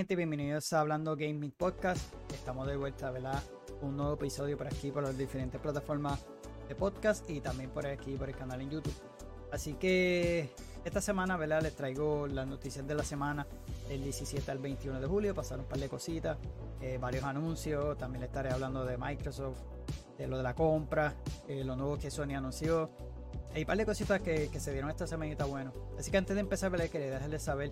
Gente, bienvenidos a Hablando Gaming Podcast. Estamos de vuelta, ¿verdad? Un nuevo episodio por aquí, por las diferentes plataformas de podcast y también por aquí, por el canal en YouTube. Así que esta semana, ¿verdad? Les traigo las noticias de la semana del 17 al 21 de julio. Pasaron un par de cositas, eh, varios anuncios. También les estaré hablando de Microsoft, de lo de la compra, eh, lo nuevo que Sony anunció. Hay un par de cositas que, se dieron esta semanita bueno. Así que antes de empezar, ¿verdad? quería dejarles saber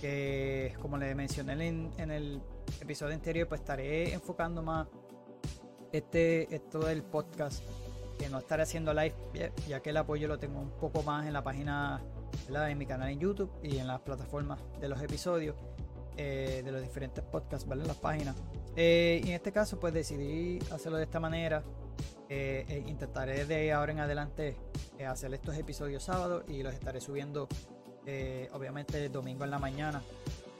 que como les mencioné en, el episodio anterior, pues estaré enfocando más este, esto del podcast, que no estaré haciendo live, ya que el apoyo lo tengo un poco más en la página, en mi canal en YouTube y en las plataformas de los episodios eh, de los diferentes podcasts, ¿vale? En las páginas. Eh, y en este caso, pues decidí hacerlo de esta manera. Eh, intentaré de ahora en adelante hacer estos episodios sábados y los estaré subiendo eh, obviamente domingo en la mañana,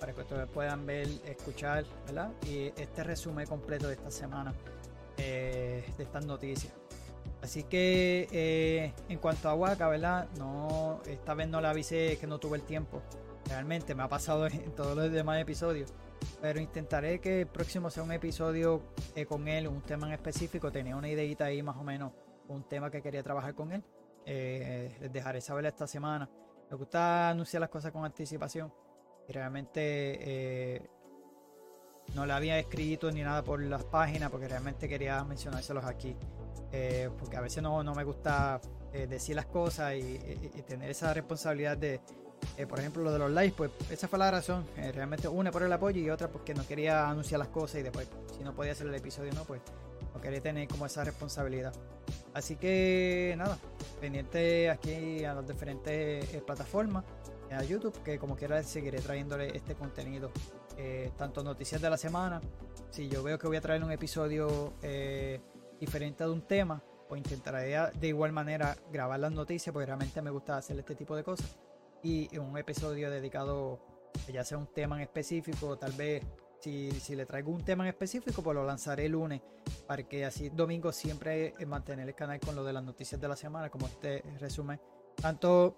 para que ustedes puedan ver, escuchar, ¿verdad? Y este resumen completo de esta semana, eh, de estas noticias. Así que eh, en cuanto a Waka, ¿verdad? No, esta vez no la avisé que no tuve el tiempo. Realmente me ha pasado en todos los demás episodios. Pero intentaré que el próximo sea un episodio con él, un tema en específico. Tenía una ideita ahí más o menos, un tema que quería trabajar con él. les dejaré saber esta semana. Me gusta anunciar las cosas con anticipación. Y realmente eh, no le había escrito ni nada por las páginas porque realmente quería mencionárselos aquí. Eh, porque a veces no, no me gusta eh, decir las cosas y, tener esa responsabilidad de, por ejemplo, lo de los likes, pues esa fue la razón. realmente una por el apoyo y otra porque no quería anunciar las cosas y después, si no podía hacer el episodio, no, pues no quería tener como esa responsabilidad. Así que nada, pendiente aquí a las diferentes eh, plataformas, a YouTube, que como quiera seguiré trayéndole este contenido, eh, tanto noticias de la semana, si yo veo que voy a traer un episodio eh, diferente de un tema, pues intentaré de igual manera grabar las noticias, porque realmente me gusta hacer este tipo de cosas, y un episodio dedicado ya sea un tema en específico, tal vez si, le traigo un tema en específico, pues lo lanzaré el lunes para que así domingo siempre mantener el canal con lo de las noticias de la semana, como este resumen. Tanto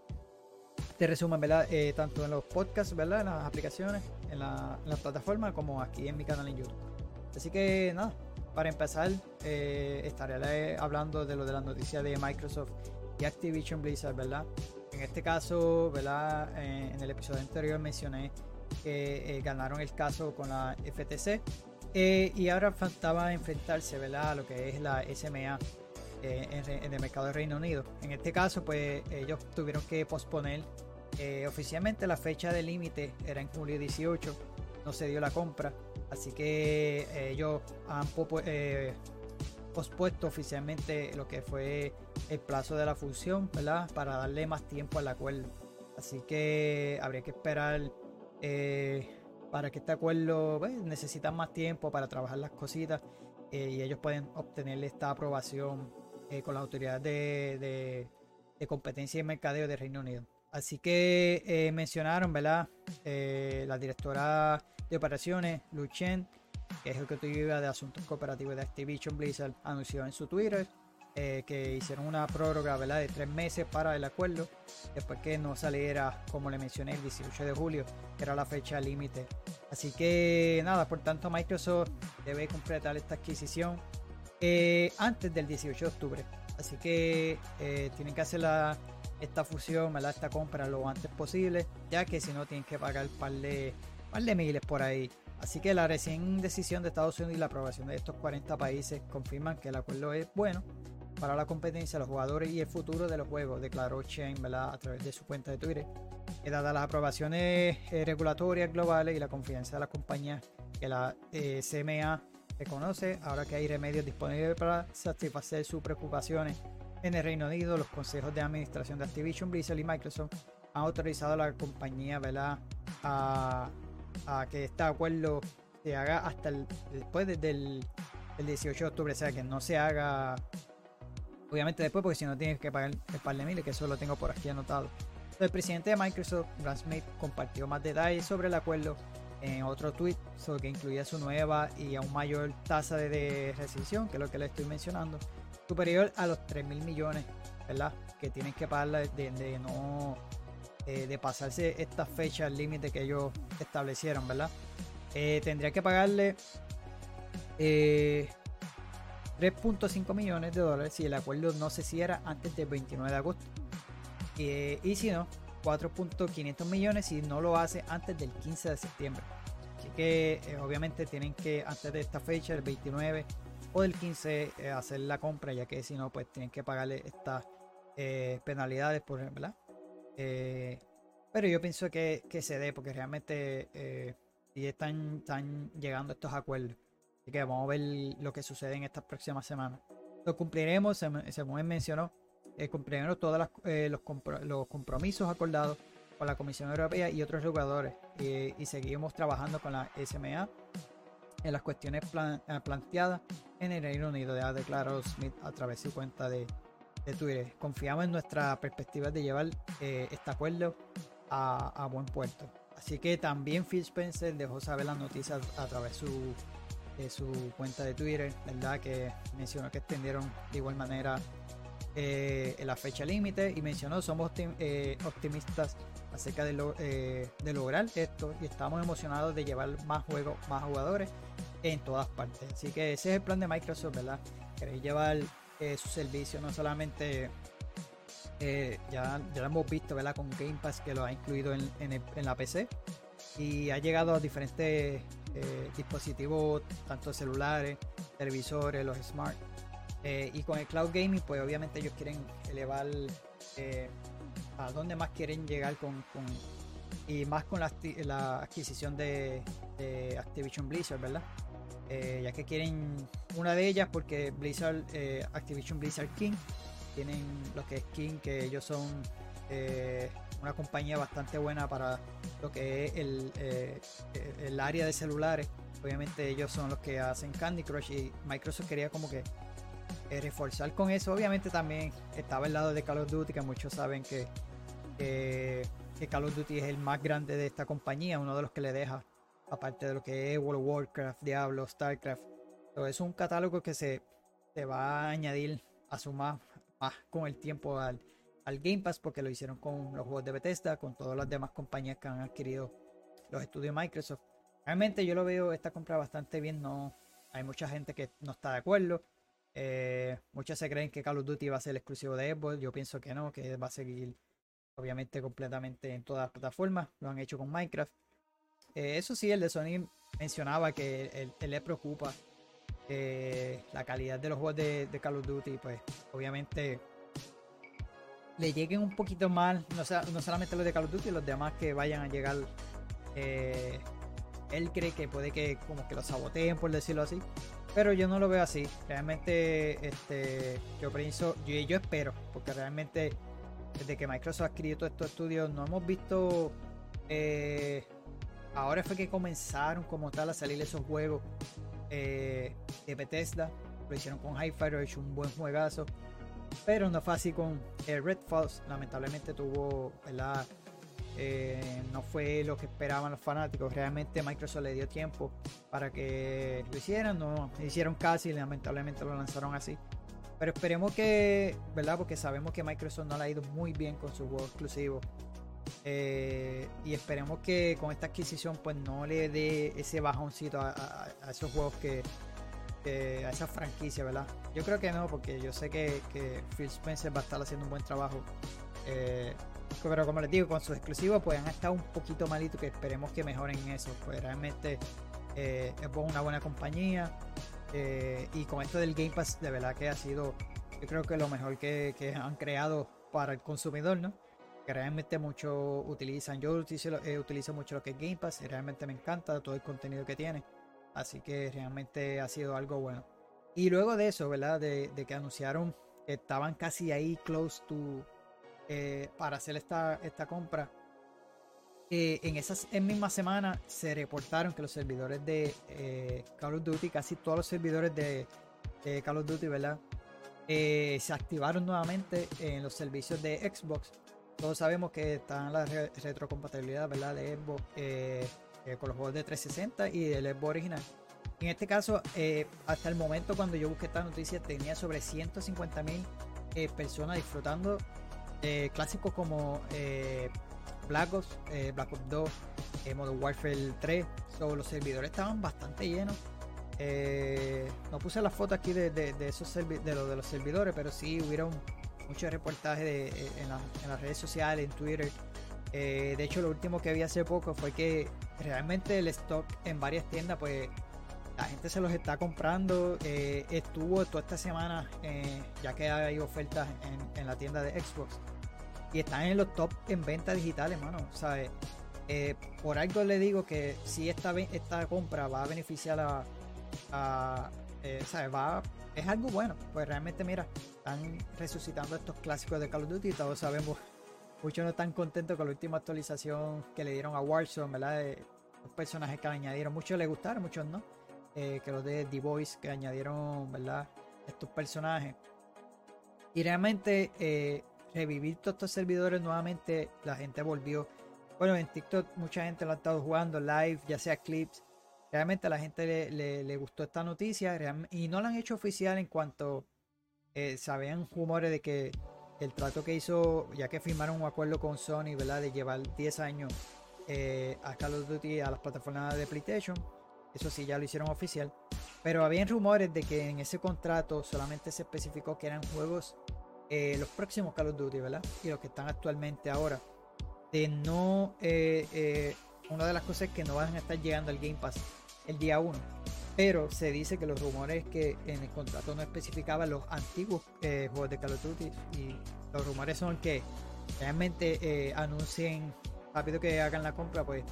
este resumen, ¿verdad? Eh, tanto en los podcasts, ¿verdad? En las aplicaciones, en la, plataforma, como aquí en mi canal en YouTube. Así que nada, para empezar, eh, estaré hablando de lo de las noticias de Microsoft y Activision Blizzard, ¿verdad? En este caso, ¿verdad? Eh, en el episodio anterior mencioné que eh, ganaron el caso con la FTC. Eh, y ahora faltaba enfrentarse ¿verdad? a lo que es la SMA eh, en, el mercado de Reino Unido. En este caso, pues ellos tuvieron que posponer oficialmente la fecha de límite, era en julio 18, no se dio la compra, así que ellos han pospuesto oficialmente lo que fue el plazo de la fusión, ¿verdad? Para darle más tiempo al acuerdo. Así que habría que esperar eh, para que este acuerdo pues, necesitan más tiempo para trabajar las cositas eh, y ellos pueden obtener esta aprobación eh, con las autoridades de, competencia y mercadeo de Reino Unido. Así que mencionaron, ¿verdad? la directora de operaciones, Lu Chen, que es ejecutiva de asuntos cooperativos de Activision Blizzard, anunció en su Twitter eh, que hicieron una prórroga de tres meses para el acuerdo, después que no saliera, como le mencioné, el 18 de julio, que era la fecha límite. Así que nada, por tanto Microsoft debe completar esta adquisición eh, antes del 18 de octubre. Así que eh, tienen que hacer esta fusión, ¿verdad? esta compra lo antes posible, ya que si no tienen que pagar un par de miles por ahí. Así que la recién decisión de Estados Unidos y la aprobación de estos 40 países confirman que el acuerdo es bueno para la competencia, los jugadores y el futuro de los juegos, declaró Chen a través de su cuenta de Twitter. Y dadas las aprobaciones eh, regulatorias globales y la confianza de la compañía que la eh, CMA reconoce, ahora que hay remedios disponibles para satisfacer sus preocupaciones. En el Reino Unido, los consejos de administración de Activision, Blizzard y Microsoft han autorizado a la compañía A, que este acuerdo se haga hasta después del, el 18 de octubre, o sea que no se haga Obviamente después, porque si no tienes que pagar el par de miles, que eso lo tengo por aquí anotado. El presidente de Microsoft, Brad Smith, compartió más detalles sobre el acuerdo en otro tweet, sobre que incluía su nueva y aún mayor tasa de rescisión, que es lo que le estoy mencionando, superior a los 3 mil millones, ¿verdad? Que tienen que pagar de, no eh, de pasarse esta fecha límite que ellos establecieron, ¿verdad? tendría que pagarle 3.5 millones de dólares si el acuerdo no se cierra antes del 29 de agosto. y si no, 4.500 millones si no lo hace antes del 15 de septiembre. Así que obviamente tienen que antes de esta fecha, el 29 o del 15, hacer la compra, ya que si no, pues tienen que pagarle estas penalidades, por ejemplo, pero yo pienso que, se dé, porque realmente eh, están, están llegando estos acuerdos. Así que vamos a ver lo que sucede en estas próximas semanas. Lo cumpliremos, según él mencionó, eh, cumpliremos todos eh, los, compromisos acordados con la Comisión Europea y otros jugadores. y seguimos trabajando con la SMA en las cuestiones eh, planteadas en el Reino Unido, ya declaró Smith a través de su cuenta de, Twitter. Confiamos en nuestra perspectiva de llevar este acuerdo a, buen puerto. Así que también Phil Spencer dejó saber las noticias a través de su cuenta de Twitter, ¿verdad? Que mencionó que extendieron de igual manera eh, la fecha límite y mencionó somos eh, optimistas acerca de, eh, de, lograr esto y estamos emocionados de llevar más juegos, más jugadores en todas partes. Así que ese es el plan de Microsoft, ¿verdad? Queréis llevar su servicio no solamente ya, ya lo hemos visto ¿verdad? con Game Pass que lo ha incluido en, en, la PC y ha llegado a diferentes eh, dispositivos, tanto celulares, televisores, los smart. Eh, y con el cloud gaming, pues obviamente ellos quieren elevar a dónde más quieren llegar con, y más con la, la adquisición de, de, Activision Blizzard, ¿verdad? ya que quieren una de ellas porque Blizzard, Activision Blizzard King tienen lo que es King, que ellos son eh, una compañía bastante buena para lo que es el, eh, el área de celulares. Obviamente ellos son los que hacen Candy Crush y Microsoft quería como que eh, reforzar con eso. Obviamente también estaba el lado de Call of Duty, que muchos saben que, que Call of Duty es el más grande de esta compañía, uno de los que le deja, aparte de lo que es World of Warcraft, Diablo, StarCraft. Entonces es un catálogo que se, se va a añadir a su más más con el tiempo al, al Game Pass porque lo hicieron con los juegos de Bethesda, con todas las demás compañías que han adquirido los estudios Microsoft. Realmente yo lo veo esta compra bastante bien, no hay mucha gente que no está de acuerdo. Eh, muchos se creen que Call of Duty va a ser exclusivo de Xbox, yo pienso que no, que va a seguir obviamente completamente en todas las plataformas, lo han hecho con Minecraft. Eh, eso sí, el de Sony mencionaba que él le preocupa eh, la calidad de los juegos de, Call of Duty, pues obviamente le lleguen un poquito mal, no, no solamente los de Call of Duty, los demás que vayan a llegar. Eh, él cree que puede que como que lo saboteen, por decirlo así. Pero yo no lo veo así. Realmente, este, yo pienso, yo, espero, porque realmente desde que Microsoft ha adquirido todos estos estudios, no hemos visto. Eh, ahora fue que comenzaron como tal a salir esos juegos eh, de Bethesda. Lo hicieron con Hi-Fi, hecho un buen juegazo. Pero no fue así con eh, Red Falls. Lamentablemente tuvo, ¿verdad? Eh, no fue lo que esperaban los fanáticos. Realmente Microsoft le dio tiempo para que lo hicieran. No hicieron casi, lamentablemente lo lanzaron así. Pero esperemos que, ¿verdad? Porque sabemos que Microsoft no le ha ido muy bien con su juego exclusivo. Eh, y esperemos que con esta adquisición pues no le dé ese bajoncito a, esos juegos que, a esa franquicia, ¿verdad? Yo creo que no, porque yo sé que, Phil Spencer va a estar haciendo un buen trabajo. Eh, pero como les digo, con sus exclusivos pues han estado un poquito malitos que esperemos que mejoren eso. Pues realmente eh, es una buena compañía. y con esto del Game Pass, de verdad que ha sido, yo creo que lo mejor que, que han creado para el consumidor, ¿no? que realmente muchos utilizan. Yo eh, utilizo, mucho lo que es Game Pass y realmente me encanta todo el contenido que tiene. Así que realmente ha sido algo bueno. Y luego de eso, ¿verdad? De, que anunciaron que estaban casi ahí close to eh, para hacer esta, esta compra. Eh, en esas en misma semana se reportaron que los servidores de Call of Duty, casi todos los servidores de, de Call of Duty, ¿verdad? se activaron nuevamente en los servicios de Xbox todos sabemos que está la retrocompatibilidad ¿verdad? de Xbox eh, eh, con los juegos de 360 y del Xbox original. En este caso, eh, hasta el momento cuando yo busqué esta noticia, tenía sobre 150 mil personas disfrutando clásicos como Black Ops, Black Ops 2, eh, Modern Warfare 3. los servidores estaban bastante llenos. Eh, no puse las fotos aquí de, esos de, de los servidores, pero sí hubieron muchos reportajes eh, en, las redes sociales, en Twitter. De hecho, lo último que vi hace poco fue que realmente el stock en varias tiendas, pues la gente se los está comprando. estuvo toda esta semana, ya que hay ofertas en, en, la tienda de Xbox. Y están en los top en ventas digitales, mano. ¿Sabes? Eh, por algo le digo que si esta, esta compra va a beneficiar a, eh, Va, es algo bueno, pues realmente mira, están resucitando estos clásicos de Call of Duty, todos sabemos, muchos no están contentos con la última actualización que le dieron a Warzone, ¿verdad? los personajes que añadieron, muchos les gustaron, muchos no, eh, que los de The Voice que añadieron, ¿verdad? Estos personajes. Y realmente revivir todos estos servidores nuevamente, la gente volvió bueno, en TikTok mucha gente lo ha estado jugando live, ya sea clips. Realmente a la gente le, gustó esta noticia y no la han hecho oficial en cuanto eh, sabían rumores de que el trato que hizo, ya que firmaron un acuerdo con Sony, ¿verdad? De llevar 10 años eh, a Call of Duty a las plataformas de PlayStation. Eso sí, ya lo hicieron oficial. Pero habían rumores de que en ese contrato solamente se especificó que eran juegos eh, los próximos Call of Duty, ¿verdad? Y los que están actualmente ahora de no. Eh, eh, una de las cosas es que no van a estar llegando al Game Pass el día 1. Pero se dice que los rumores que en el contrato no especificaban los antiguos eh, juegos de Call of Duty. Y los rumores son que realmente anuncien rápido que hagan la compra, pues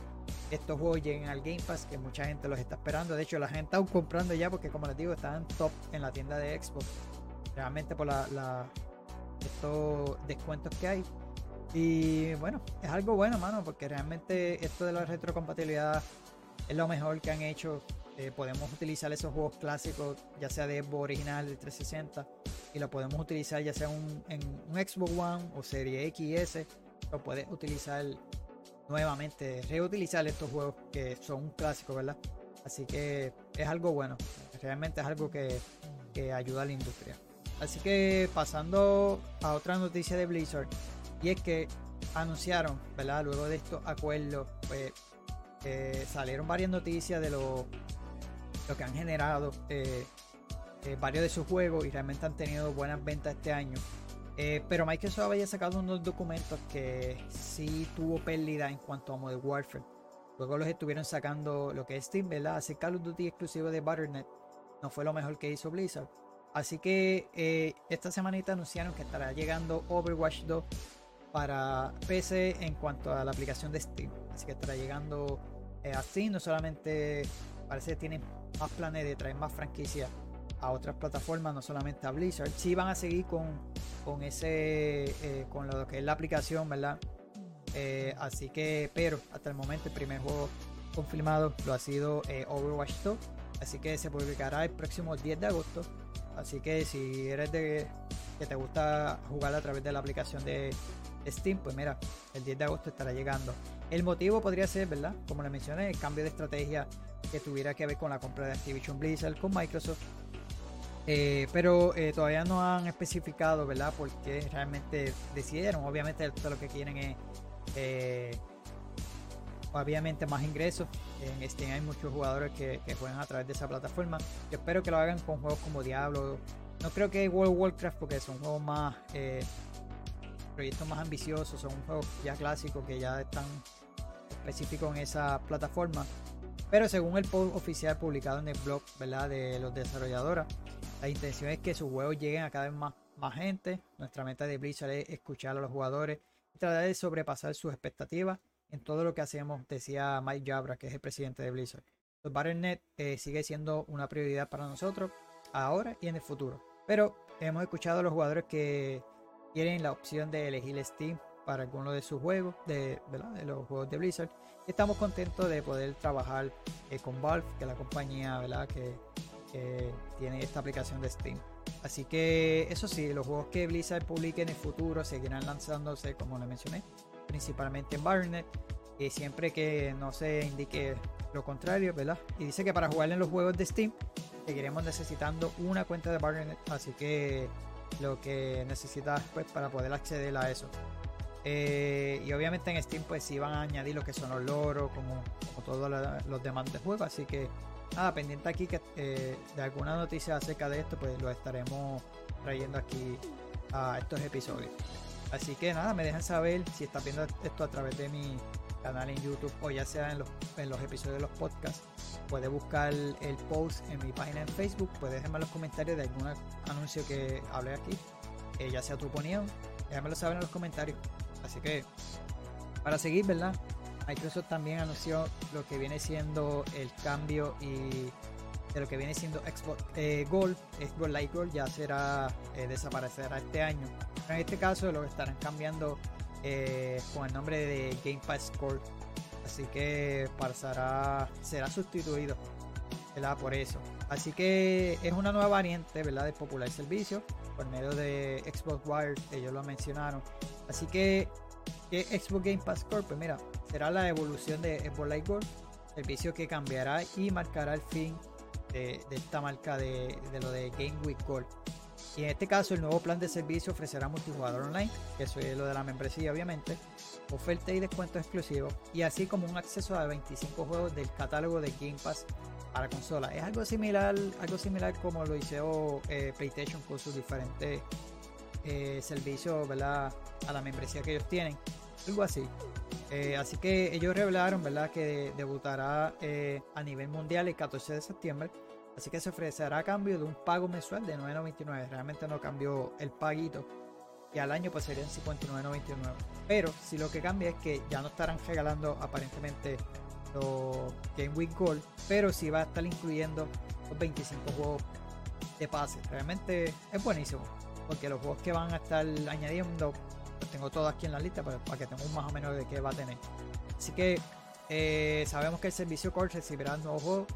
estos juegos lleguen al Game Pass, que mucha gente los está esperando. De hecho, la gente está comprando ya porque, como les digo, están top en la tienda de Xbox. Realmente por la, estos descuentos que hay. Y bueno, es algo bueno, mano, porque realmente esto de la retrocompatibilidad es lo mejor que han hecho. Eh, podemos utilizar esos juegos clásicos, ya sea de Xbox original de 360, y lo podemos utilizar ya sea en un Xbox One o Serie X lo puedes utilizar nuevamente, reutilizar estos juegos que son un clásico, ¿verdad? Así que es algo bueno, realmente es algo que, que ayuda a la industria. Así que pasando a otra noticia de Blizzard, y es que anunciaron, ¿verdad? Luego de estos acuerdos, pues eh, salieron varias noticias de lo, lo que han generado eh, eh, varios de sus juegos y realmente han tenido buenas ventas este año. pero Microsoft había sacado unos documentos que sí tuvo pérdida en cuanto a Modern Warfare. Luego los estuvieron sacando lo que es Steam, ¿verdad? Hacer Call of Duty exclusivo de Battle.net no fue lo mejor que hizo Blizzard. Así que esta semanita anunciaron que estará llegando Overwatch 2 para PC en cuanto a la aplicación de Steam. Así que estará llegando eh, a Steam. No solamente parece que tienen más planes de traer más franquicias a otras plataformas, no solamente a Blizzard. Sí van a seguir con, con ese, eh, con lo que es la aplicación, ¿verdad? Eh, así que, pero hasta el momento el primer juego confirmado lo ha sido Overwatch 2. Así que se publicará el próximo 10 de agosto. Así que si eres de que te gusta jugar a través de la aplicación de Steam, pues mira, el 10 de agosto estará llegando. El motivo podría ser, ¿verdad? Como le mencioné, el cambio de estrategia que tuviera que ver con la compra de Activision Blizzard con Microsoft. Eh, pero eh, todavía no han especificado, ¿verdad? Por qué realmente decidieron. Obviamente lo que quieren es, eh, obviamente, más ingresos. En Steam hay muchos jugadores que, que, juegan a través de esa plataforma. Yo espero que lo hagan con juegos como Diablo. No creo que World of Warcraft porque son juegos más proyectos más ambiciosos, son juegos ya clásicos que ya están específicos en esa plataforma. Pero según el post oficial publicado en el blog ¿verdad? de los desarrolladores, la intención es que sus juegos lleguen a cada vez más, más gente. Nuestra meta de Blizzard es escuchar a los jugadores y tratar de sobrepasar sus expectativas en todo lo que hacemos, decía Mike Jabra, que es el presidente de Blizzard. Los Battle.net eh, sigue siendo una prioridad para nosotros ahora y en el futuro. Pero hemos escuchado a los jugadores que tienen la opción de elegir Steam para alguno de sus juegos, de, los juegos de Blizzard. estamos contentos de poder trabajar eh, con Valve, que es la compañía. Que, tiene esta aplicación de Steam. Así que eso sí, los juegos que Blizzard publique en el futuro seguirán lanzándose, como le mencioné, principalmente en Battle.net. Y siempre que no se indique lo contrario, ¿verdad? Y dice que para jugar en los juegos de Steam seguiremos necesitando una cuenta de Battle.net. Así que lo que necesitas pues para poder acceder a eso. Eh, y obviamente en Steam pues sí van a añadir lo que son los loros, como, todos los demás de juego. Así que nada, pendiente aquí que eh, de alguna noticia acerca de esto, pues lo estaremos trayendo aquí a estos episodios. Así que nada, me dejan saber si estás viendo esto a través de mi canal en YouTube o ya sea en los, en los episodios de los podcasts. Puedes buscar el post en mi página en Facebook, puedes dejarme los comentarios de algún anuncio que hable aquí, eh, ya sea tu opinión, déjamelo saber en los comentarios. Así que, para seguir, ¿verdad? Microsoft también anunció lo que viene siendo el cambio y de lo que viene siendo Xbox eh, Gold, Xbox Live Gold ya será eh, desaparecerá este año. en este caso lo estarán cambiando eh, con el nombre de Game Pass Gold. Así que pasará, será sustituido ¿verdad? por eso. Así que es una nueva variante ¿verdad? de popular servicio por medio de Xbox Wire, ellos lo mencionaron. Así que, Xbox Game Pass Corp, pues mira, será la evolución de Xbox Live Gold, servicio que cambiará y marcará el fin de, esta marca de, lo de Game Week Gold. Y en este caso, el nuevo plan de servicio ofrecerá multijugador online, que eso es lo de la membresía, obviamente, oferta y descuentos exclusivos, y así como un acceso a 25 juegos del catálogo de Game Pass para consola. Es algo similar, algo similar como lo hizo eh, PlayStation con sus diferentes eh, servicios, ¿verdad? A la membresía que ellos tienen, algo así. Eh, así que ellos revelaron, ¿verdad? Que debutará a nivel mundial el 14 de septiembre. Así que se ofrecerá a cambio de un pago mensual de 9.99. Realmente no cambió el paguito. Y al año pues serían 59.99. Pero si lo que cambia es que ya no estarán regalando aparentemente Game Week Gold, pero sí va a estar incluyendo los 25 juegos de pase. Realmente es buenísimo, porque los juegos que van a estar añadiendo, los tengo todos aquí en la lista para, que tengamos más o menos de qué va a tener. Así que eh, sabemos que el servicio Core recibirá nuevos juegos,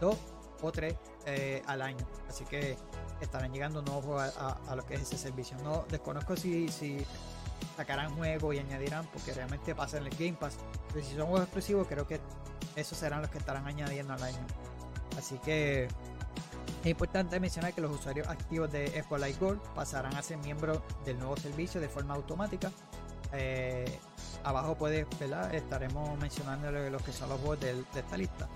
dos o tres eh, al año. Así que estarán llegando nuevos juegos a, lo que es ese servicio. No desconozco si, si sacarán juegos y añadirán, porque realmente pasa en el Game Pass. Pero si son juegos exclusivos, creo que esos serán los que estarán añadiendo al año. Así que es importante mencionar que los usuarios activos de Xbox Gold pasarán a ser miembros del nuevo servicio de forma automática. Eh, abajo puede, ¿verdad? Estaremos mencionando los que son los juegos de, esta lista.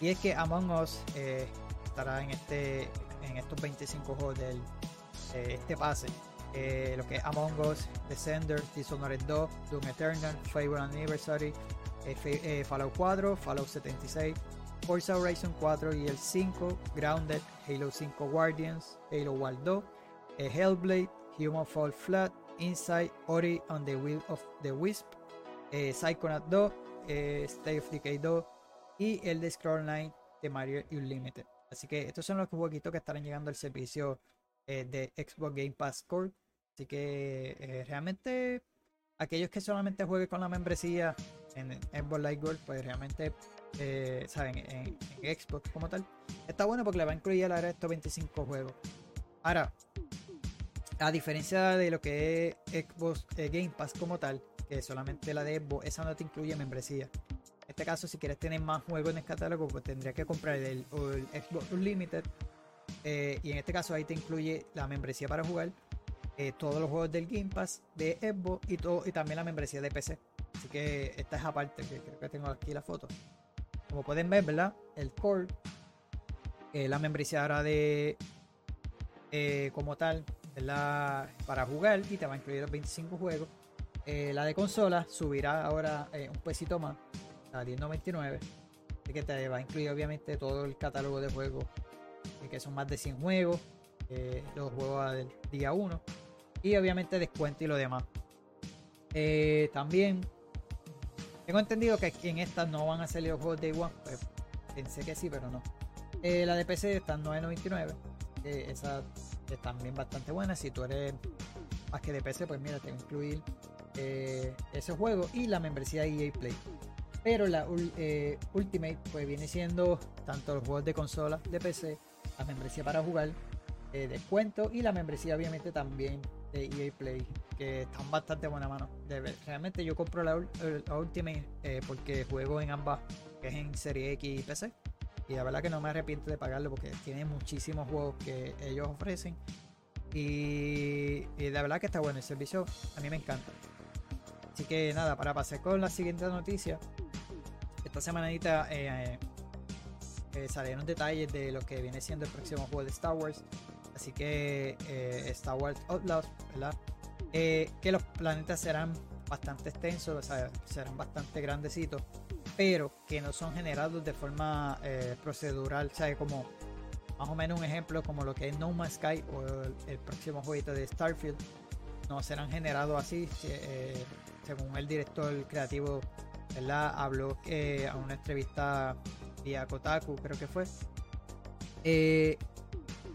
Y es que Among Us eh, estará en este en estos 25 juegos de este pase. Eh, lo que es Among Us, Descender, Dishonored 2, Doom Eternal, Fable Anniversary, eh, eh, Fallout 4, Fallout 76, Forza Horizon 4 y el 5, Grounded, Halo 5 Guardians, Halo Wild 2, Hellblade, Human Fall Flat, Inside, Ori on the Wheel of the Wisp, Psychonaut 2, State of Decay 2 y el The Scroll 9 de Mario Unlimited. Así que estos son los jueguitos que estarán llegando al servicio de Xbox Game Pass Core Así que eh, realmente aquellos que solamente jueguen con la membresía en Xbox Live Gold, pues realmente, eh, saben, en, Xbox como tal, está bueno porque le va a incluir a estos 25 juegos. Ahora, a diferencia de lo que es Xbox eh, Game Pass como tal, que solamente la de Xbox, esa no te incluye membresía. Este caso, si quieres tener más juegos en el catálogo, pues que comprar el, Xbox Unlimited. y en este caso ahí te incluye la membresía para jugar eh, todos los juegos del Game Pass de Xbox y, todo, y también la membresía de PC. Así que esta es aparte, que creo que tengo aquí la foto. Como pueden ver, ¿verdad? El Core, eh, la membresía ahora de eh, como tal, ¿verdad? Para jugar y te va a incluir los 25 juegos. la de consola subirá ahora un pesito más a 10.99. Así que te va a incluir obviamente todo el catálogo de juegos, que son más de 100 juegos. los juegos del día 1 y obviamente descuento y lo demás. Eh, también tengo entendido que en estas no van a salir los juegos de One. Pues, pensé que sí, pero no. Eh, la de PC está en 9.99. Eh, esa es también bastante buena. Si tú eres más que de PC, pues mira, te va a incluir ese juego y la membresía EA Play. Pero la Ultimate pues viene siendo tanto los juegos de consola de PC, la membresía para jugar, descuento y la membresía obviamente también de EA Play que están bastante buena mano. realmente yo compro la, Ultimate eh, porque juego en ambas, que es en Serie X y PC. Y la verdad que no me arrepiento de pagarlo porque tiene muchísimos juegos que ellos ofrecen. Y la verdad que está bueno el servicio, a mí me encanta. Así que nada, para pasar con la siguiente noticia. Esta semanita eh, eh, salieron detalles de lo que viene siendo el próximo juego de Star Wars. Así que eh, Star Wars Outlaws, ¿verdad? que los planetas serán bastante extensos, o sea, serán bastante grandecitos, pero que no son generados de forma procedural, o sea, como más o menos un ejemplo como lo que es No Man's Sky o el, próximo jueguito de Starfield, no serán generados así, según el director creativo, ¿verdad? Habló a una entrevista vía Kotaku, creo que fue. Eh,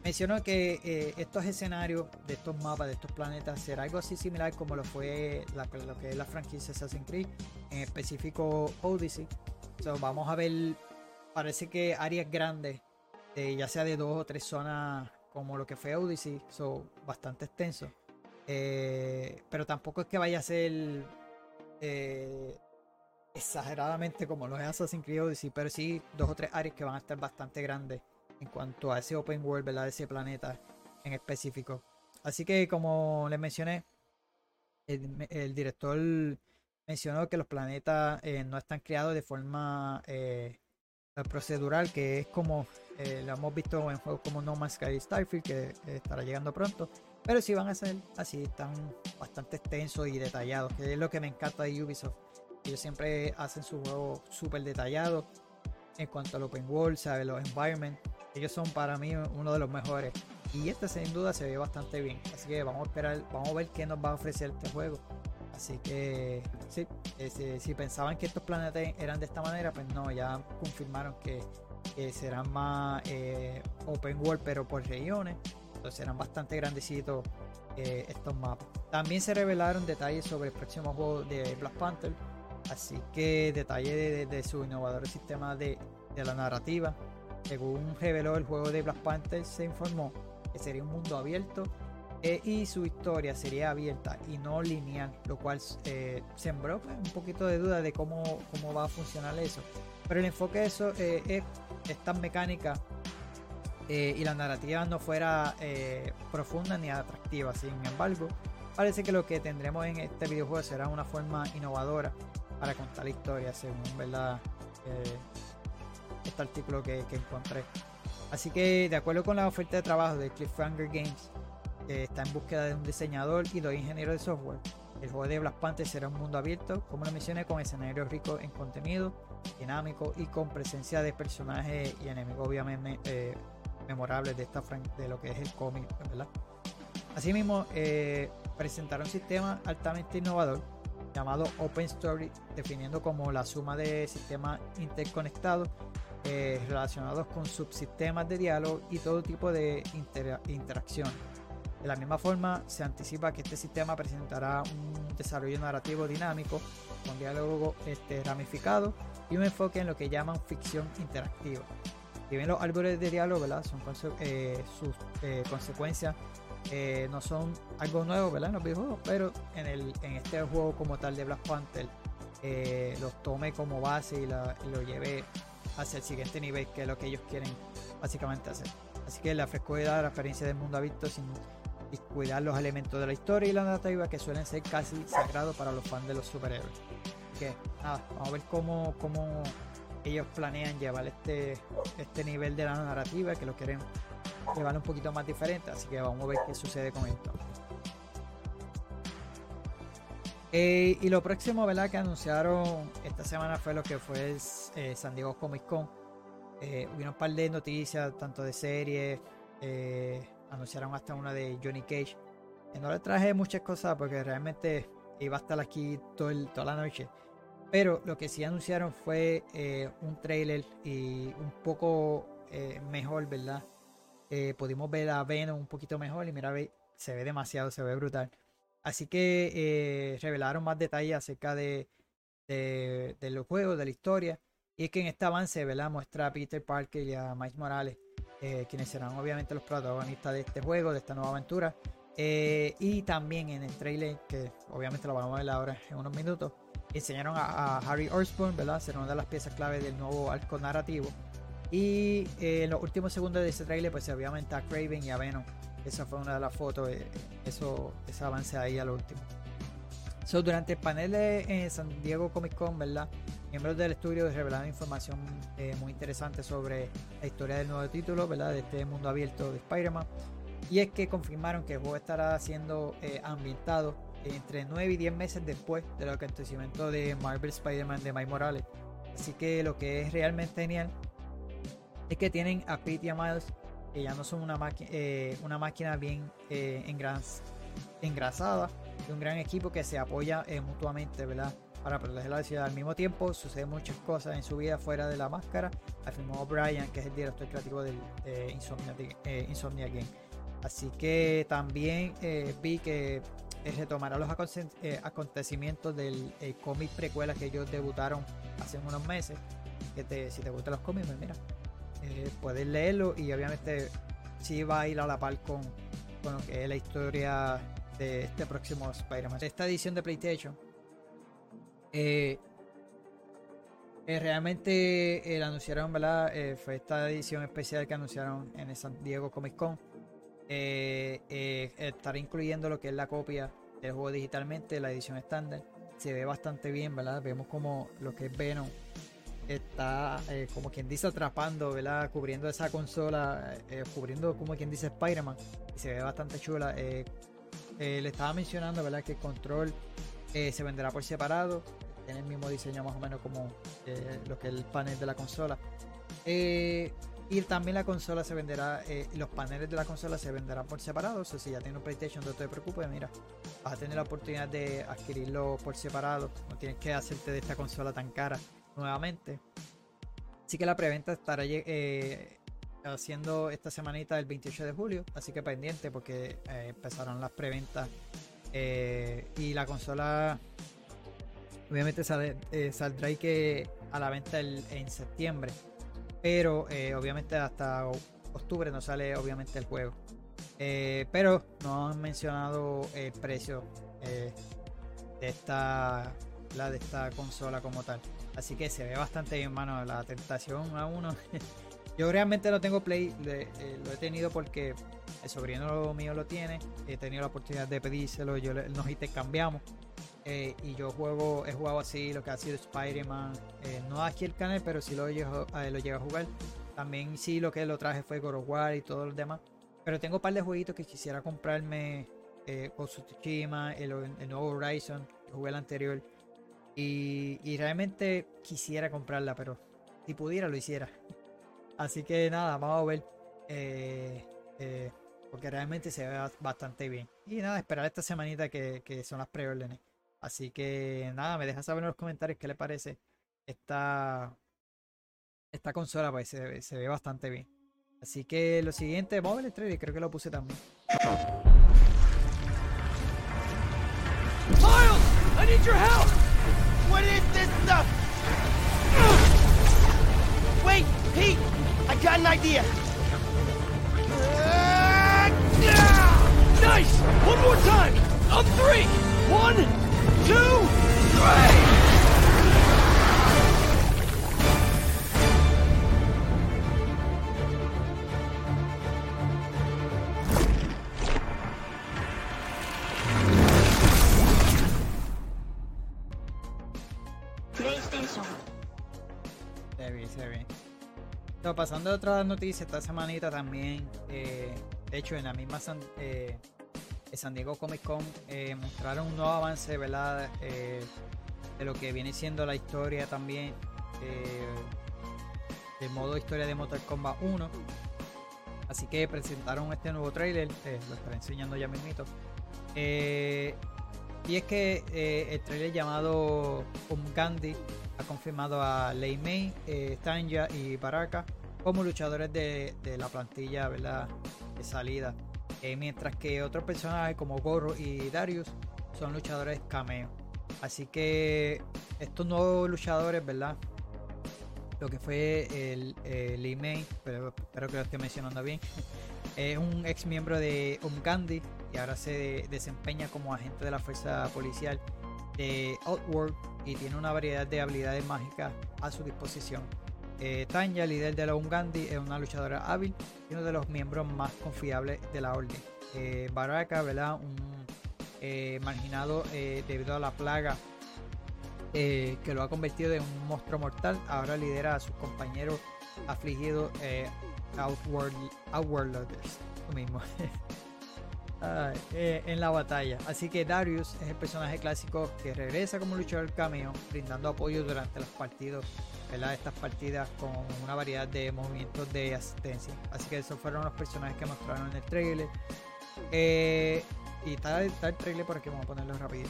mencionó que eh, estos escenarios de estos mapas, de estos planetas, será algo así similar como lo fue lo que es la franquicia Assassin's Creed, en específico Odyssey. vamos a ver, parece que áreas grandes, ya sea de dos o tres zonas como lo que fue Odyssey, son bastante extensos. Eh, pero tampoco es que vaya a ser exageradamente como lo es Assassin's Creed Odyssey, pero sí dos o tres áreas que van a estar bastante grandes en cuanto a ese open world, ¿verdad? Ese planeta en específico. Así que como les mencioné, el, director mencionó que los planetas eh, no están creados de forma eh, procedural, que es como eh, lo hemos visto en juegos como No Man's Sky Starfield, que estará llegando pronto. Pero sí van a ser así, están bastante extensos y detallados, que es lo que me encanta de Ubisoft ellos siempre hacen su juego súper detallado en cuanto al open world, ¿sabes? los environments. Ellos son para mí uno de los mejores. Y este sin duda se ve bastante bien. Así que vamos a esperar, vamos a ver qué nos va a ofrecer este juego. Así que sí, eh, si, pensaban que estos planetas eran de esta manera, pues no, ya confirmaron que, serán más eh, open world, pero por regiones. Entonces serán bastante grandecitos eh, estos mapas. También se revelaron detalles sobre el próximo juego de Black Panther Así que detalle de, su innovador sistema de, la narrativa. Según reveló el juego de Black Panther, se informó que sería un mundo abierto eh, y su historia sería abierta y no lineal, lo cual eh, sembró pues, un poquito de duda de cómo, cómo va a funcionar eso. Pero el enfoque de eso eh, es esta mecánica y la narrativa no fuera profunda ni atractiva. Sin embargo, parece que lo que tendremos en este videojuego será una forma innovadora para contar la historia, según verdad eh, este artículo que, encontré. Así que, de acuerdo con la oferta de trabajo de Cliffhanger Games, que está en búsqueda de un diseñador y dos ingenieros de software, el juego de Black Panther será un mundo abierto, como lo mencioné, con escenarios ricos en contenido, dinámico y con presencia de personajes y enemigos obviamente eh, memorables de, esta de lo que es el cómic, ¿verdad? Asimismo, eh, presentaron un sistema altamente innovador llamado Open Story, definiendo como la suma de sistemas interconectados eh, relacionados con subsistemas de diálogo y todo tipo de interacción. De la misma forma, se anticipa que este sistema presentará un desarrollo narrativo dinámico, con diálogo este, ramificado y un enfoque en lo que llaman ficción interactiva. Si bien los árboles de diálogo son eh, sus eh, consecuencias eh, no son algo nuevo, ¿verdad? En los videojuegos, pero en, el, en este juego como tal de Black Panther eh, los tome como base y, lo lleve hacia el siguiente nivel, que es lo que ellos quieren básicamente hacer. Así que la frescura, la experiencia del mundo visto sin descuidar los elementos de la historia y la narrativa que suelen ser casi sagrados para los fans de los superhéroes. Que vamos a ver cómo, cómo ellos planean llevar este, este nivel de la narrativa, que lo quieren llevar un poquito más diferente, así que vamos a ver qué sucede con esto. Eh, y lo próximo, ¿verdad? Que anunciaron esta semana fue lo que fue eh, San Diego Comic Con. Eh, hubo un par de noticias, tanto de series, anunciaron hasta una de Johnny Cage. no le traje muchas cosas porque realmente iba a estar aquí todo toda la noche. Pero lo que sí anunciaron fue un trailer y un poco mejor, ¿verdad? Eh, pudimos ver a Venom un poquito mejor y mira, se ve demasiado, se ve brutal. Así que eh, revelaron más detalles acerca de, los juegos, de la historia. Y es que en este avance ¿verdad? muestra a Peter Parker y a Miles Morales, eh, quienes serán obviamente los protagonistas de este juego, de esta nueva aventura. y también en el trailer, que obviamente lo vamos a ver ahora en unos minutos, enseñaron a, Harry Osborn, ¿verdad? Será una de las piezas clave del nuevo arco narrativo y eh, en los últimos segundos de ese trailer, pues obviamente a Craven y a Venom. Esa fue una de las fotos, eh, eso, ese avance ahí al último. So, durante el panel de San Diego Comic Con, ¿verdad? Miembros del estudio revelaron información eh, muy interesante sobre la historia del nuevo título, ¿verdad? De este mundo abierto de Spider-Man. Y es que confirmaron que el juego estará siendo eh, ambientado entre 9 y 10 meses después del acontecimiento de Marvel Spider-Man de Mike Morales. Así que lo que es realmente genial es que tienen a Pete y a Miles, que ya no son una, eh, máquina bien engrasada, de un gran equipo que se apoya mutuamente, ¿verdad? para proteger la ciudad. Al mismo tiempo, suceden muchas cosas en su vida fuera de la máscara, afirmó Brian, que es el director creativo del Insomnia, eh, Insomnia, Game. Así que también eh, vi que eh, retomará los acontecimientos del cómic precuela que ellos debutaron hace unos meses. Que si te gustan los cómics, pues mira, puedes leerlo y obviamente sí va a ir a la par con, lo que es la historia de este próximo Spider-Man. Esta edición de PlayStation eh, eh, realmente eh, anunciaron, ¿verdad? fue esta edición especial que anunciaron en San Diego Comic Con. estará incluyendo lo que es la copia del juego digitalmente, la edición estándar. Se ve bastante bien, ¿verdad? Vemos como lo que es Venom está, como quien dice, atrapando, ¿verdad? Cubriendo esa consola, cubriendo, como quien dice, Spider-Man. Y se ve bastante chula. le estaba mencionando, ¿verdad? Que el control se venderá por separado tiene el mismo diseño más o menos como eh, lo que es el panel de la consola. Eh, y también la consola se venderá, eh, los paneles de la consola se venderán por separado. O sea, si ya tienes un PlayStation, no te preocupes, mira, vas a tener la oportunidad de adquirirlo por separado. No tienes que hacerte de esta consola tan cara nuevamente. Así que la preventa estará haciendo esta semanita el 28 de julio. Así que pendiente porque empezaron las preventas. y la consola Obviamente eh, saldrá que a la venta en septiembre. Pero eh, obviamente hasta octubre no sale obviamente el juego. Eh, pero no han mencionado el precio de esta la de esta consola como tal. Así que se ve bastante bien, mano. La tentación a uno. Yo realmente no tengo Play, lo he tenido porque el sobrino mío lo tiene. He tenido la oportunidad de pedírselo, yo nos intercambiamos. Eh, y yo juego, he jugado así lo que ha sido Spider-Man, eh, no aquí el canal, pero sí lo llego, eh, lo a jugar. También sí lo que lo traje fue God of War y todo lo demás. Pero tengo un par de jueguitos que quisiera comprarme, eh, el, nuevo Horizon, jugué el anterior. Y, realmente quisiera comprarla, pero si pudiera lo hiciera. Así que nada, vamos a ver. porque realmente se ve bastante bien. Y nada, esperar esta semanita que, son las preórdenes. Así que nada, me deja saber en los comentarios qué le parece esta, esta consola, pues se, ve bastante bien. Así que lo siguiente, vamos a ver el creo que lo puse también. Miles, I need. What is this stuff? Wait, Pete, I got an idea. Nice! One more time! On three! One, se pasando a otras noticias, esta semanita también, eh, de hecho en la misma eh, San Diego Comic Con eh, mostraron un nuevo avance. Eh, de lo que viene siendo la historia también eh, del modo historia de Mortal Kombat 1. Así que presentaron este nuevo trailer, lo estaré enseñando ya mismito. y es que el trailer llamado Um Gandhi ha confirmado a Lei Mei, Tanya y Baraka como luchadores de, de la plantilla ¿verdad? de salida eh, mientras que otros personajes como Goro y Darius son luchadores cameo. Así que estos nuevos luchadores, ¿verdad? Lo que fue el, el Mei, pero espero que lo esté mencionando bien, es un ex miembro de Umgandi y ahora se desempeña como agente de la fuerza policial de Outworld y tiene una variedad de habilidades mágicas a su disposición. Eh, Tanya, líder de la Ungandi, es una luchadora hábil y uno de los miembros más confiables de la orden. Eh, Baraka, ¿verdad? Un eh, marginado eh, debido a la plaga eh, que lo ha convertido en un monstruo mortal. Ahora lidera a sus compañeros afligidos Outworld, Outworlders, mismo. en la batalla. Así que Darius es el personaje clásico que regresa como luchador cameo, brindando apoyo durante los partidos, ¿verdad? Estas partidas con una variedad de movimientos de asistencia. Así que esos fueron los personajes que mostraron en el trailer. y está, está, el trailer por aquí, vamos a ponerlo rápido.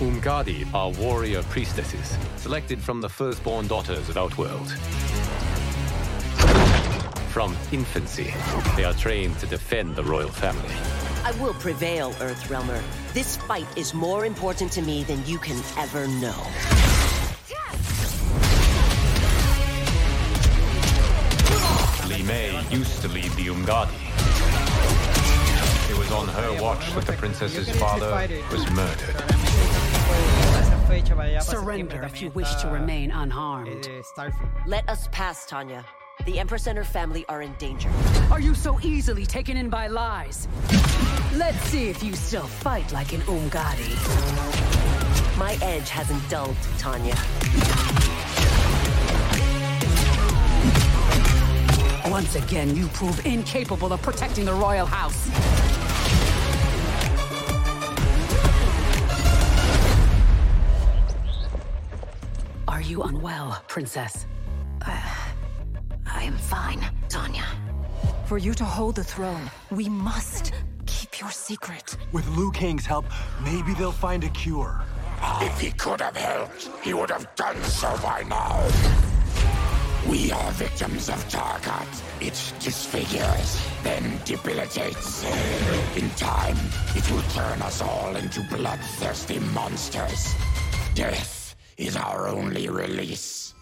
Umgadi are warrior priestesses, selected from the firstborn daughters of Outworld. From infancy, they are trained to defend the royal family. I will prevail, Earthrealmer. This fight is more important to me than you can ever know. Li Mei used to lead the Umgadi. It was on her watch that the princess's father was murdered. Surrender if you wish to remain unharmed. Let us pass, Tanya. The Empress and her family are in danger. Are you so easily taken in by lies? Let's see if you still fight like an Umgadi. My edge hasn't dulled, Tanya. Once again, you prove incapable of protecting the royal house. Are you unwell, princess? Uh, I am fine, Tanya. For you to hold the throne, we must keep your secret. With Liu Kang's help, maybe they'll find a cure. If he could have helped, he would have done so by now. We are victims of Tarkat. It disfigures, then debilitates. In time, it will turn us all into bloodthirsty monsters. Death is our only release.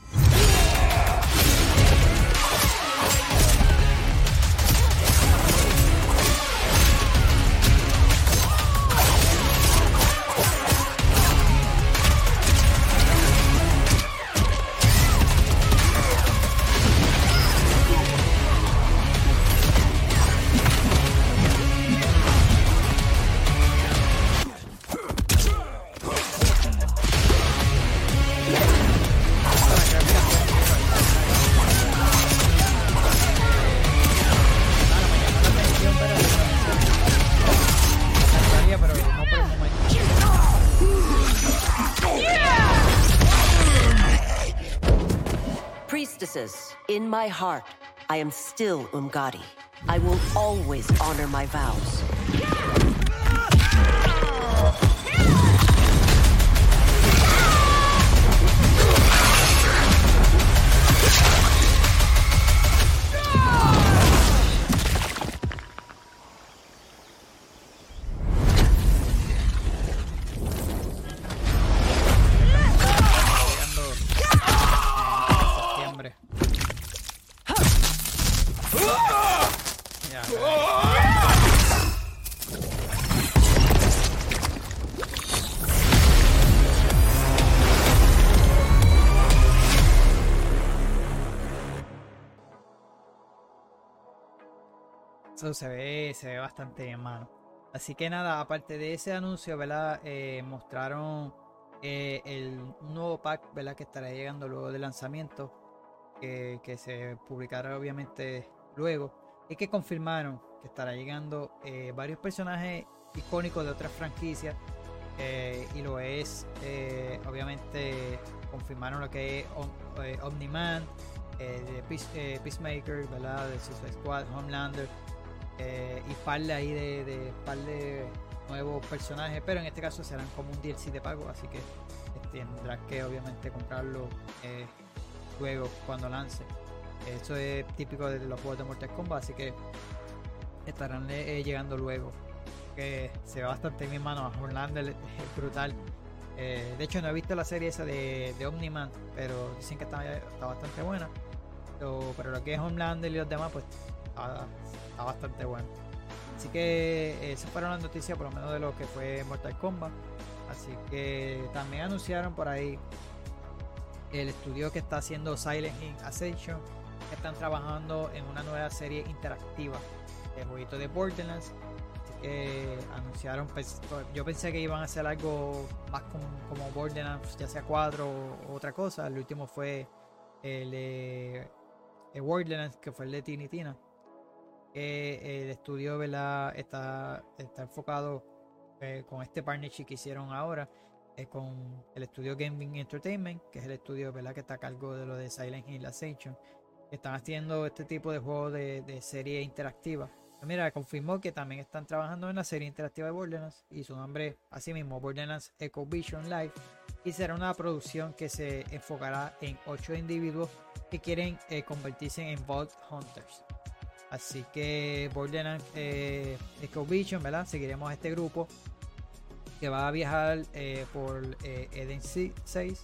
Heart, I am still Umgadi. I will always honor my vows. septiembre. Eso se ve, se ve bastante bien, mano. Así que nada, aparte de ese anuncio, ¿verdad? Eh, mostraron eh, el nuevo pack, ¿verdad? Que estará llegando luego del lanzamiento. Que, que se publicará obviamente luego. Y que confirmaron que estará llegando eh, varios personajes icónicos de otras franquicias. y lo es, obviamente, confirmaron lo que es Om- Omni-Man, de Peace- Peacemaker, ¿verdad? De Suicide Squad, Homelander eh, y par de ahí de, de par de nuevos personajes, pero en este caso serán como un DLC de pago, así que eh, tendrás que obviamente comprarlo eh, luego cuando lance. Eso es típico de los juegos de Mortal Kombat, así que estarán llegando luego. Que se ve bastante bien, mano. Homelander es brutal. De hecho, no he visto la serie esa de, de Omni-Man, pero dicen que está, está bastante buena. Pero lo que es Homelander y los demás, pues está, bastante bueno. Así que eh, esas fueron las noticias, por lo menos de lo que fue Mortal Kombat. Así que también anunciaron por ahí el estudio que está haciendo Silent Hill Ascension, que están trabajando en una nueva serie interactiva de jueguito de Borderlands. Así que anunciaron, pues, yo pensé que iban a hacer algo más como, Borderlands, ya sea 4 o otra cosa. El último fue el de Borderlands, que fue el de Tiny Tina. Que el estudio ¿verdad? Está, está enfocado eh, con este partnership que hicieron ahora eh, con el estudio Gaming Entertainment, que es el estudio ¿verdad? que está a cargo de lo de Silent Hill Ascension, están haciendo este tipo de juegos de, serie interactiva. Pues mira, confirmó que también están trabajando en la serie interactiva de Borderlands y su nombre, así mismo, Borderlands Echo Vision Live. Y será una producción que se enfocará en ocho individuos que quieren eh, convertirse en Vault Hunters. Así que Borderlands eh, ¿verdad? Seguiremos a este grupo que va a viajar eh, por eh, Eden 6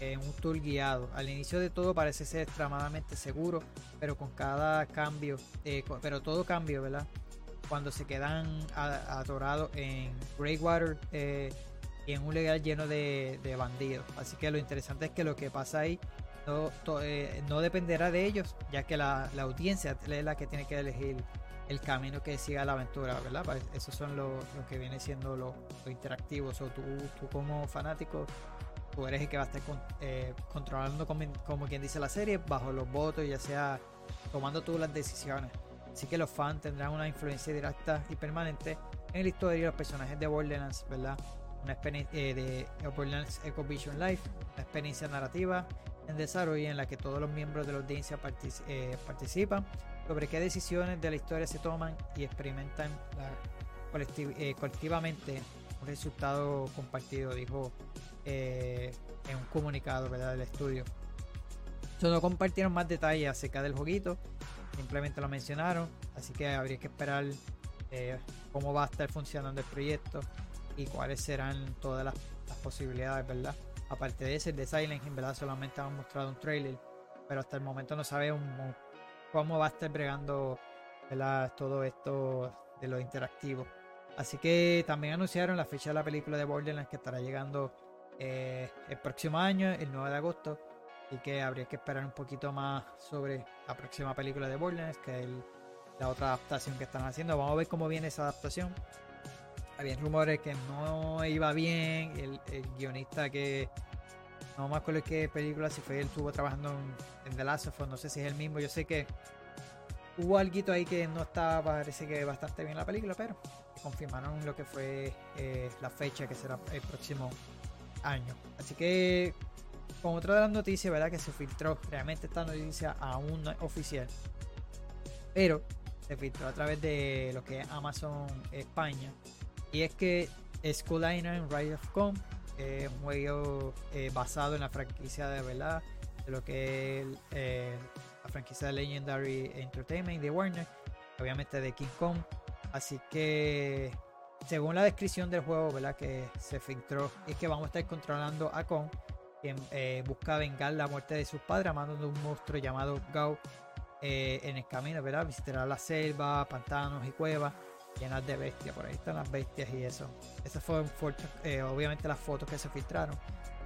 en un tour guiado. Al inicio de todo parece ser extremadamente seguro, pero con cada cambio, eh, pero todo cambio, ¿verdad? Cuando se quedan atorados en Greywater y en un lugar lleno de, bandidos. Así que lo interesante es que lo que pasa ahí no, no dependerá de ellos, ya que la, la audiencia es la que tiene que elegir el camino que siga la aventura, ¿verdad? Pues, esos son lo, que viene siendo lo, interactivo. O tú, tú, como fanático, tú eres el que va a estar eh, controlando, como, quien dice la serie, bajo los votos, ya sea tomando tú las decisiones. Así que los fans tendrán una influencia directa y permanente en la historia de los personajes de Borderlands, ¿verdad? Una experiencia eh, de Borderlands Echo Vision Life, una experiencia narrativa en desarrollo en la que todos los miembros de la audiencia eh, participan sobre qué decisiones de la historia se toman y experimentan eh, colectivamente un resultado compartido, dijo eh, en un comunicado ¿verdad? del estudio. no compartieron más detalles acerca del jueguito, simplemente lo mencionaron, así que habría que esperar cómo va a estar funcionando el proyecto y cuáles serán todas las, posibilidades, ¿verdad? Aparte de ese, el de Silent Hill, ¿verdad? Solamente han mostrado un trailer, pero hasta el momento no sabemos cómo va a estar bregando todo esto de lo interactivo. Así que también anunciaron la fecha de la película de Borderlands que estará llegando eh, el próximo año, el 9 de agosto. Y que habría que esperar un poquito más sobre la próxima película de Borderlands, que es la otra adaptación que están haciendo. Vamos a ver cómo viene esa adaptación. Había rumores que no iba bien. El, guionista que no me acuerdo qué película, si fue él, estuvo trabajando en, The Last of Us, no sé si es el mismo. Yo sé que hubo algo ahí que no estaba, parece que bastante bien la película, pero confirmaron lo que fue eh, la fecha que será el próximo año. Así que, con otra de las noticias, ¿verdad? Que se filtró, realmente esta noticia aún no oficial, pero se filtró a través de lo que es Amazon España y es que Skulliner Rise of Com es un juego eh, basado en la franquicia de verdad, de lo que es eh, la franquicia de Legendary Entertainment de Warner, obviamente de King Kong. Así que, según la descripción del juego, ¿verdad? Que se filtró, es que vamos a estar controlando a Kong, quien eh, busca vengar la muerte de sus padres, amando un monstruo llamado Gao en el camino, ¿verdad? Visitará la selva, pantanos y cuevas llenas de bestias. Por ahí están las bestias y eso. Esas fueron eh, obviamente las fotos que se filtraron.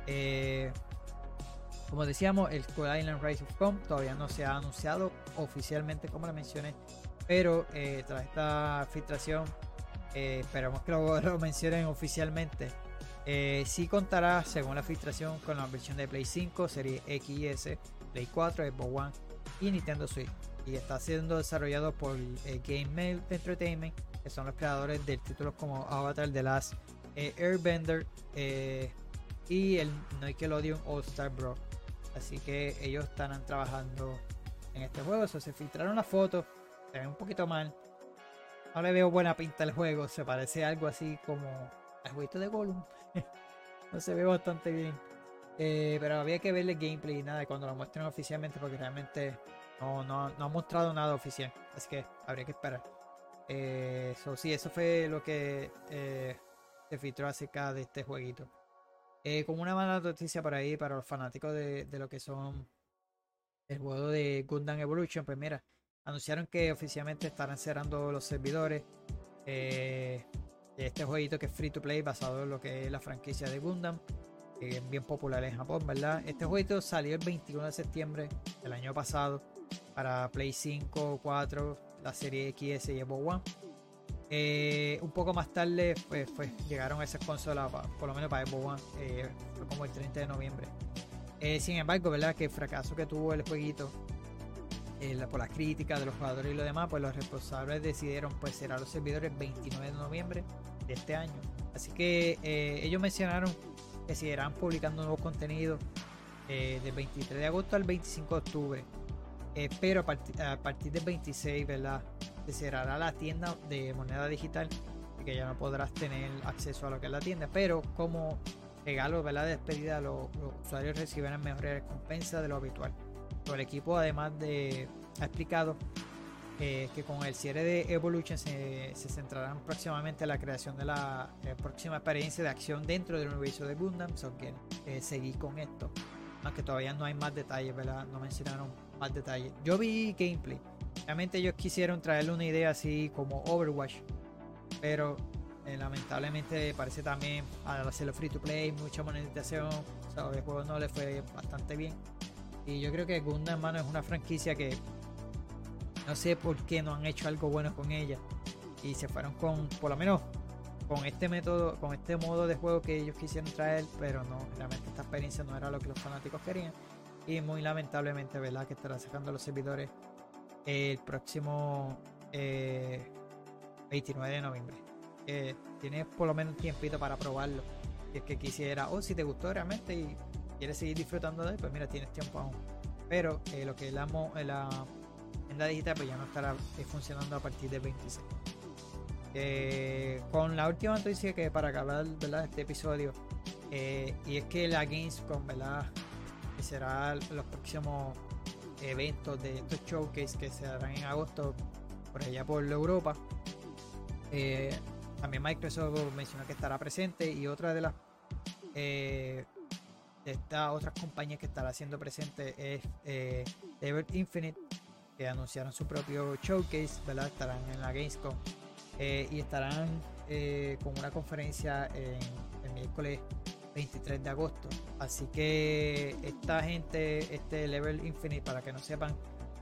Eh, como decíamos, el Skull Island Rise of Com todavía no se ha anunciado oficialmente, como le mencioné. Pero eh, tras esta filtración, esperamos que lo, mencionen oficialmente. sí contará, según la filtración, con la versión de Play 5, Serie X Play 4, Xbox One y Nintendo Switch. Y está siendo desarrollado por Game Mail Entertainment que son los creadores de títulos como Avatar The Last eh, Airbender eh, y el Nickelodeon All Star Bro. Así que ellos están trabajando en este juego. se filtraron las fotos, se ven un poquito mal. No le veo buena pinta al juego, se parece algo así como al jueguito de Gollum. no se ve bastante bien. Eh, pero había que verle gameplay y nada cuando lo muestren oficialmente porque realmente no, no, no han mostrado nada oficial. Así que habría que esperar. Eh, sí, eso fue lo que eh, se filtró acerca de este jueguito. Eh, como una mala noticia por ahí para los fanáticos de, lo que son el juego de Gundam Evolution, pues mira, anunciaron que oficialmente estarán cerrando los servidores de este jueguito que es free to play basado en lo que es la franquicia de Gundam. es bien popular en Japón, ¿verdad? Este jueguito salió el 21 de septiembre del año pasado para Play 5, 4, la serie XS y Xbox One. Eh, un poco más tarde pues, llegaron esas consolas, por lo menos para Xbox One, eh, fue como el 30 de noviembre. Eh, sin embargo, ¿verdad? Que el fracaso que tuvo el jueguito por las críticas de los jugadores y lo demás, pues los responsables decidieron pues cerrar los servidores el 29 de noviembre de este año. Así que ellos mencionaron que seguirán publicando nuevos contenidos del 23 de agosto al 25 de octubre. Pero a, partir del 26, ¿verdad? se cerrará la tienda de moneda digital y que ya no podrás tener acceso a lo que es la tienda, pero como regalo de despedida los, usuarios recibirán mejores recompensas de lo habitual. el equipo además de ha explicado eh, que con el cierre de Evolution se, centrarán próximamente en la creación de la eh, próxima experiencia de acción dentro del universo de Gundam, so que eh, seguir con esto. Aunque todavía no hay más detalles, ¿verdad? No mencionaron más detalles. Yo vi gameplay Realmente ellos quisieron traerle una idea así como Overwatch, pero eh, lamentablemente parece también al hacerlo free to play, mucha monetización, o el juego no le fue bastante bien. Y yo creo que Gundam Mano es una franquicia que no sé por qué no han hecho algo bueno con ella. Y se fueron con, por lo menos, con este método, con este modo de juego que ellos quisieron traer, pero no, realmente esta experiencia no era lo que los fanáticos querían. Y muy lamentablemente, ¿verdad? Que estará sacando los servidores el próximo 29 eh, de noviembre. tienes por lo menos un tiempito para probarlo. Si es que quisiera, o si te gustó realmente y quieres seguir disfrutando de él, pues mira, tienes tiempo aún. Pero eh, lo que es la, la tienda digital, pues ya no estará eh, funcionando a partir del 26. con la última noticia que para acabar ¿verdad? este episodio, y es que la Gamescom, ¿verdad? Que será los próximos eventos de estos showcase que se harán en agosto por allá por Europa. Eh, también Microsoft mencionó que estará presente y otra de las eh, otras compañías que estará siendo presente es eh, Infinite que anunciaron su propio showcase, ¿verdad? Estarán en la Gamescom eh, y estarán con una conferencia en el miércoles 23 de agosto. Así que esta gente, este Level Infinite, para que no sepan,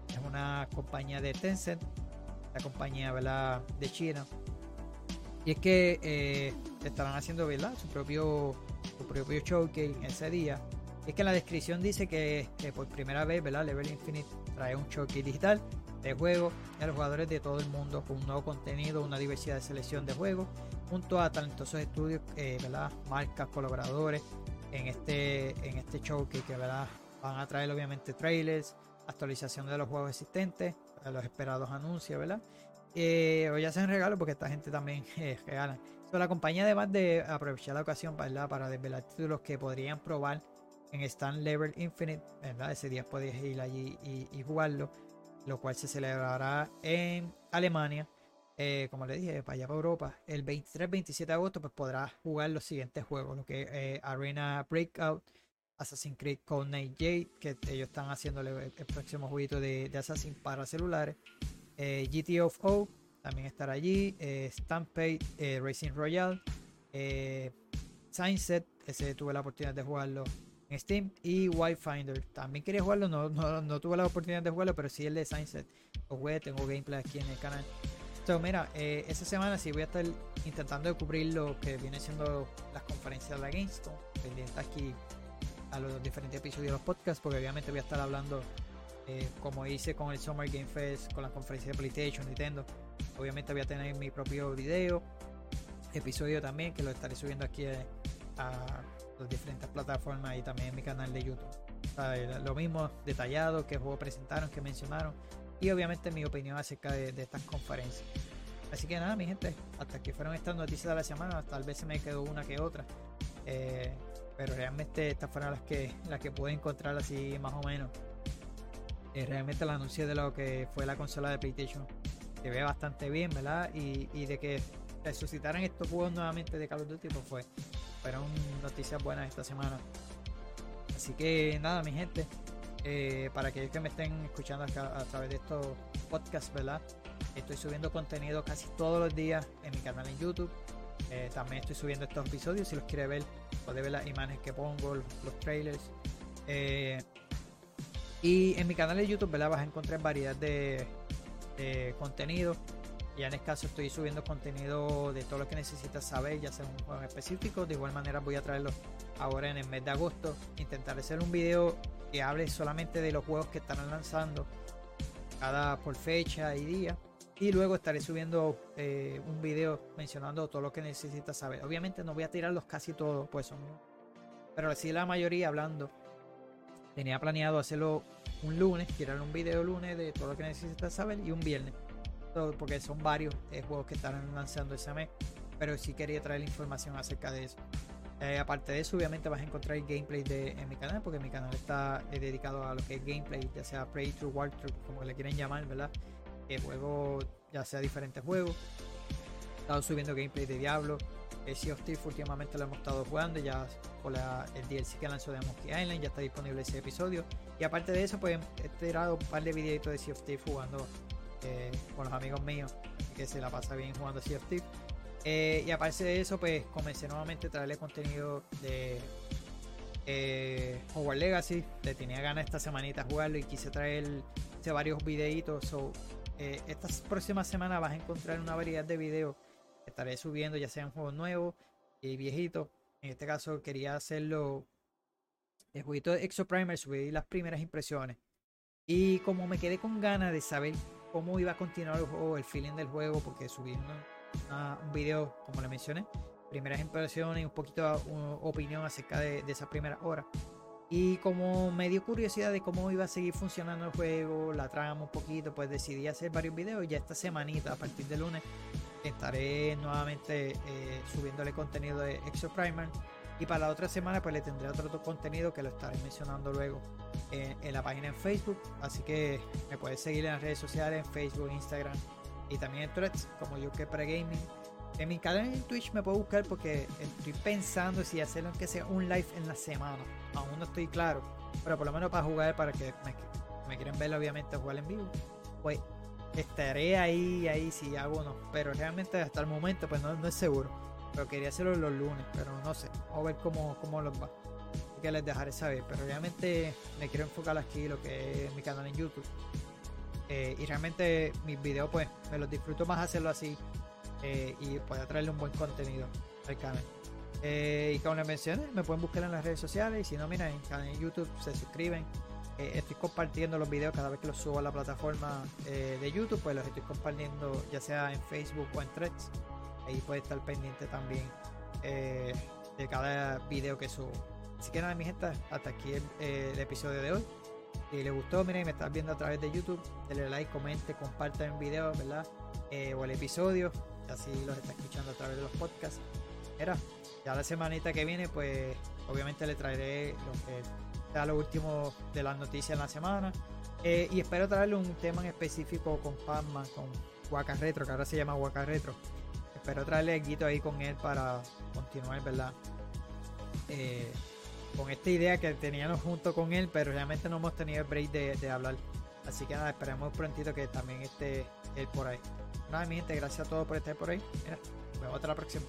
es una compañía de Tencent, la compañía ¿verdad? de China. Y es que eh, estarán haciendo ¿verdad? su propio su propio showcase ese día. es que la descripción dice que, por primera vez ¿verdad? Level Infinite trae un showcase digital de juego a los jugadores de todo el mundo con un nuevo contenido, una diversidad de selección de juegos junto a talentosos estudios, eh, ¿verdad? marcas, colaboradores en este, en este show que, ¿verdad? van a traer obviamente trailers, actualización de los juegos existentes, los esperados anuncios, ¿verdad? Eh, hoy hacen regalo porque esta gente también eh, regala. la compañía además de aprovechar la ocasión ¿verdad? para desvelar títulos que podrían probar en Stand Level Infinite, ¿verdad? Ese día podéis ir allí y jugarlo, lo cual se celebrará en Alemania eh, como le dije, para allá para Europa, el 23-27 de agosto, pues podrás jugar los siguientes juegos, lo que eh, Arena Breakout, Assassin's Creed Codename Jade, que ellos están haciendo el, próximo jueguito de, de, Assassin para celulares, eh, GTO también estará allí, Stampede Racing Royale, Set, ese tuve la oportunidad de jugarlo Steam, y Finder también quería jugarlo, no, no, tuve la oportunidad de jugarlo, pero sí el de Set lo jugué, tengo gameplay aquí en el canal. So, mira, eh, esta semana sí voy a estar intentando cubrir lo que viene siendo las conferencias de la Gamescom, pendiente aquí a los diferentes episodios de los podcasts, porque obviamente voy a estar hablando, eh, como hice con el Summer Game Fest, con la conferencia de PlayStation, Nintendo. Obviamente voy a tener mi propio video, episodio también, que lo estaré subiendo aquí a, las diferentes plataformas y también en mi canal de YouTube. lo mismo, detallado, que juego presentaron, que mencionaron y obviamente mi opinión acerca de, estas conferencias. Así que nada, mi gente, hasta aquí fueron estas noticias de la semana, tal vez se me quedó una que otra. Eh, pero realmente estas fueron las que, las que pude encontrar así más o menos. Eh, realmente el anuncio de lo que fue la consola de PlayStation se ve bastante bien, ¿verdad? Y, de que resucitaran estos juegos nuevamente de Call of Duty, pues fue, fueron noticias buenas esta semana. Así que nada, mi gente, eh, para aquellos que me estén escuchando a través de estos podcasts, ¿verdad? Estoy subiendo contenido casi todos los días en mi canal en YouTube. Eh, también estoy subiendo estos episodios. Si los quiere ver puede ver las imágenes que pongo, los, trailers. Eh, y en mi canal de YouTube ¿verdad? vas a encontrar variedad de, de contenido. Ya en este caso estoy subiendo contenido de todo lo que necesitas saber, ya sea un juego específico. De igual manera voy a traerlo ahora en el mes de agosto. Intentaré hacer un video que hable solamente de los juegos que estarán lanzando cada por fecha y día. Y luego estaré subiendo eh, un video mencionando todo lo que necesitas saber. Obviamente no voy a tirarlos casi todos, pues son. Pero sí la mayoría hablando. Tenía planeado hacerlo un lunes, tirar un video lunes de todo lo que necesitas saber y un viernes porque son varios eh, juegos que están lanzando ese mes, pero sí quería traer información acerca de eso. Eh, aparte de eso, obviamente vas a encontrar gameplay de, en mi canal, porque mi canal está eh, dedicado a lo que es gameplay, ya sea playthrough, walkthrough, como le quieren llamar, ¿verdad? Juego, ya sea diferentes juegos. He estado subiendo gameplay de Diablo. El Sea of Thieves últimamente lo hemos estado jugando, ya con la, el DLC que lanzó de Monkey Island, ya está disponible ese episodio. Y aparte de eso, pues he tirado un par de videitos de Sea of Thieves jugando con los amigos míos, que se la pasa bien jugando Sea of eh, y aparte de eso, pues comencé nuevamente a traerle contenido de eh, Hogwarts Legacy. Le tenía ganas esta semanita jugarlo y quise traer varios videitos. So, eh, estas próximas semanas vas a encontrar una variedad de videos que estaré subiendo, ya sean juegos nuevos y viejitos. En este caso quería hacerlo el jueguito de Exo Primer, subí las primeras impresiones. Y como me quedé con ganas de saber cómo iba a continuar el juego, el feeling del juego, porque subí un video, como le mencioné, primeras impresiones un poquito de opinión acerca de, de esas primeras horas. Y como me dio curiosidad de cómo iba a seguir funcionando el juego, la trama un poquito, pues decidí hacer varios videos. Ya esta semanita, a partir de lunes, estaré nuevamente eh, subiéndole contenido de Exo Primer y para la otra semana pues le tendré otro, contenido que lo estaré mencionando luego en, la página en Facebook. Así que me puedes seguir en las redes sociales, en Facebook, Instagram y también en Threads como yo que Gaming. En mi canal en Twitch me puedo buscar porque estoy pensando si hacerlo que sea un live en la semana. Aún no estoy claro. Pero por lo menos para jugar, para que me, me quieren ver obviamente jugar en vivo. Pues estaré ahí, ahí si hago o no. Pero realmente hasta el momento pues no, no es seguro. Pero quería hacerlo los lunes, pero no sé. Vamos a ver cómo, cómo los va. Así que les dejaré saber. Pero realmente me quiero enfocar aquí lo que es mi canal en YouTube. Eh, y realmente mis videos pues me los disfruto más hacerlo así. Eh, y poder traerle un buen contenido al canal. Eh, y como les mencioné, me pueden buscar en las redes sociales. Y si no, mira, en canal YouTube se suscriben. estoy compartiendo los videos cada vez que los subo a la plataforma de YouTube, pues los estoy compartiendo ya sea en Facebook o en Threads ahí puede estar pendiente también eh, de cada video que subo. Así que nada, mi gente, hasta aquí el, eh, episodio de hoy. Si les gustó, miren, me estás viendo a través de YouTube, denle like, comente, compartan el video, ¿verdad? Eh, o el episodio, así los está escuchando a través de los podcasts. Era, ya la semanita que viene, pues obviamente le traeré lo que sea lo último de las noticias en la semana. y espero traerle un tema en específico con Pazman, con Waka Retro, que ahora se llama Waka Retro espero traerle guito ahí con él para continuar, ¿verdad? Eh, con esta idea que teníamos junto con él, pero realmente no hemos tenido el break de, hablar. Así que nada, esperemos prontito que también esté él por ahí. Nada, mi gente, gracias a todos por estar por ahí. Mira, nos vemos hasta la próxima.